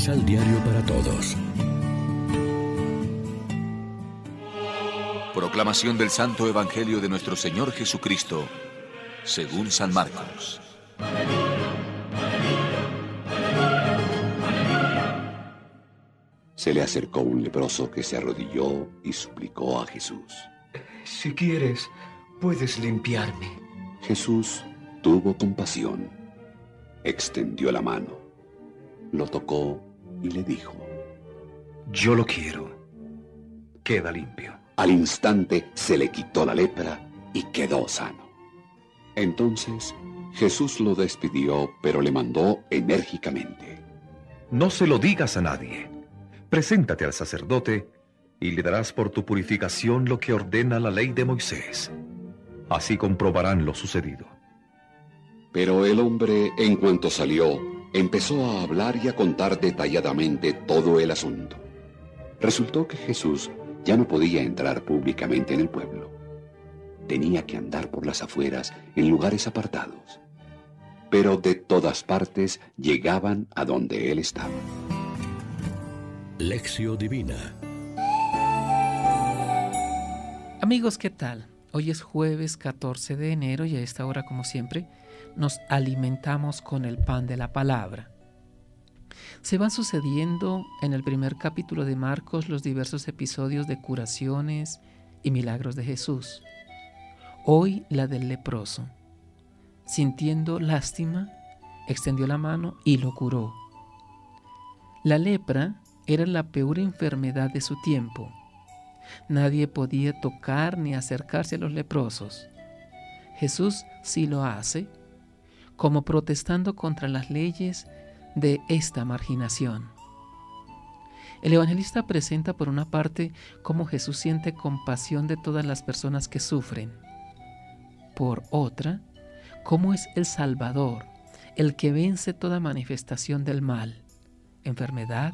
Misal Diario para Todos. Proclamación del Santo Evangelio de nuestro Señor Jesucristo, según San Marcos. Se le acercó un leproso que se arrodilló y suplicó a Jesús. Si quieres, puedes limpiarme. Jesús tuvo compasión, extendió la mano, lo tocó y le dijo, Yo lo quiero. Queda limpio. Al instante se le quitó la lepra y quedó sano. Entonces Jesús lo despidió, pero le mandó enérgicamente. No se lo digas a nadie. Preséntate al sacerdote y le darás por tu purificación lo que ordena la ley de Moisés. Así comprobarán lo sucedido. Pero el hombre, en cuanto salió, empezó a hablar y a contar detalladamente todo el asunto. Resultó que Jesús ya no podía entrar públicamente en el pueblo. Tenía que andar por las afueras en lugares apartados. Pero de todas partes llegaban a donde él estaba. Lección Divina Amigos, ¿qué tal? Hoy es jueves 14 de enero y a esta hora, como siempre, nos alimentamos con el pan de la palabra. Se van sucediendo en el primer capítulo de Marcos los diversos episodios de curaciones y milagros de Jesús. Hoy la del leproso. Sintiendo lástima, extendió la mano y lo curó. La lepra era la peor enfermedad de su tiempo. Nadie podía tocar ni acercarse a los leprosos. Jesús sí lo hace, como protestando contra las leyes de esta marginación. El evangelista presenta por una parte cómo Jesús siente compasión de todas las personas que sufren. Por otra, cómo es el Salvador, el que vence toda manifestación del mal, enfermedad,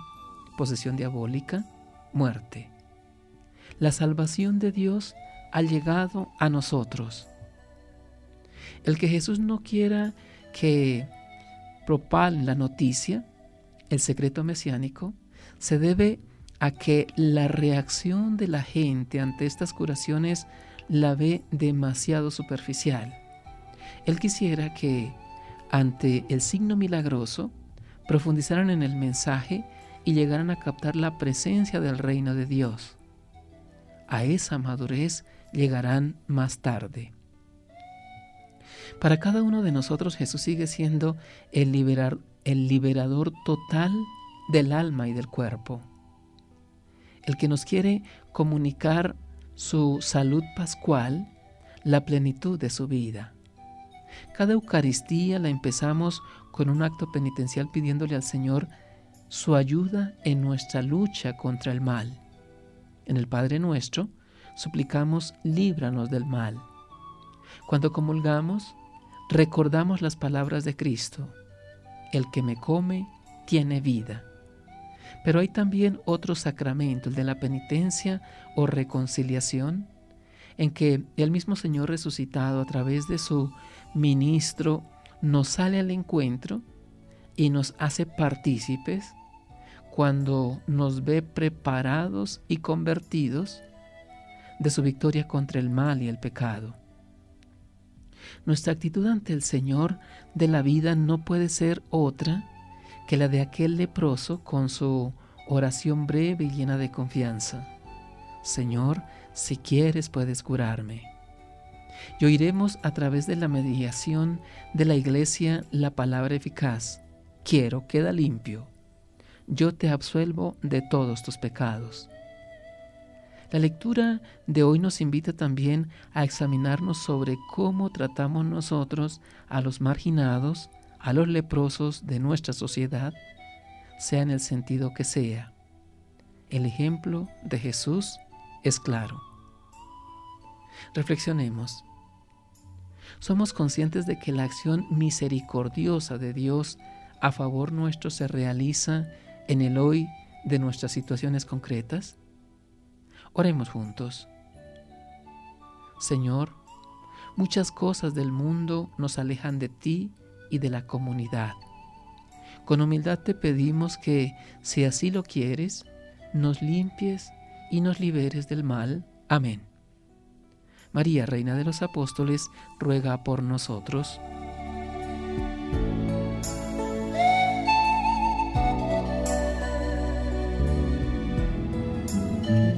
posesión diabólica, muerte. La salvación de Dios ha llegado a nosotros. El que Jesús no quiera que propalen la noticia, el secreto mesiánico, se debe a que la reacción de la gente ante estas curaciones la ve demasiado superficial. Él quisiera que ante el signo milagroso profundizaran en el mensaje y llegaran a captar la presencia del reino de Dios. A esa madurez llegarán más tarde. Para cada uno de nosotros Jesús sigue siendo el, el liberador total del alma y del cuerpo. El que nos quiere comunicar su salud pascual, la plenitud de su vida. Cada Eucaristía la empezamos con un acto penitencial pidiéndole al Señor su ayuda en nuestra lucha contra el mal. En el Padre nuestro suplicamos líbranos del mal. Cuando comulgamos, recordamos las palabras de Cristo. El que me come tiene vida. Pero hay también otro sacramento, el de la penitencia o reconciliación, en que el mismo Señor resucitado a través de su ministro nos sale al encuentro y nos hace partícipes cuando nos ve preparados y convertidos de su victoria contra el mal y el pecado. Nuestra actitud ante el Señor de la vida no puede ser otra que la de aquel leproso con su oración breve y llena de confianza. Señor, si quieres puedes curarme. Y oiremos a través de la mediación de la iglesia la palabra eficaz. Quiero, queda limpio. Yo te absuelvo de todos tus pecados. La lectura de hoy nos invita también a examinarnos sobre cómo tratamos nosotros a los marginados, a los leprosos de nuestra sociedad, sea en el sentido que sea. El ejemplo de Jesús es claro. Reflexionemos. Somos conscientes de que la acción misericordiosa de Dios a favor nuestro se realiza en el hoy de nuestras situaciones concretas. Oremos juntos. Señor, muchas cosas del mundo nos alejan de ti y de la comunidad. Con humildad te pedimos que, si así lo quieres, nos limpies y nos liberes del mal. Amén. María, Reina de los Apóstoles, ruega por nosotros.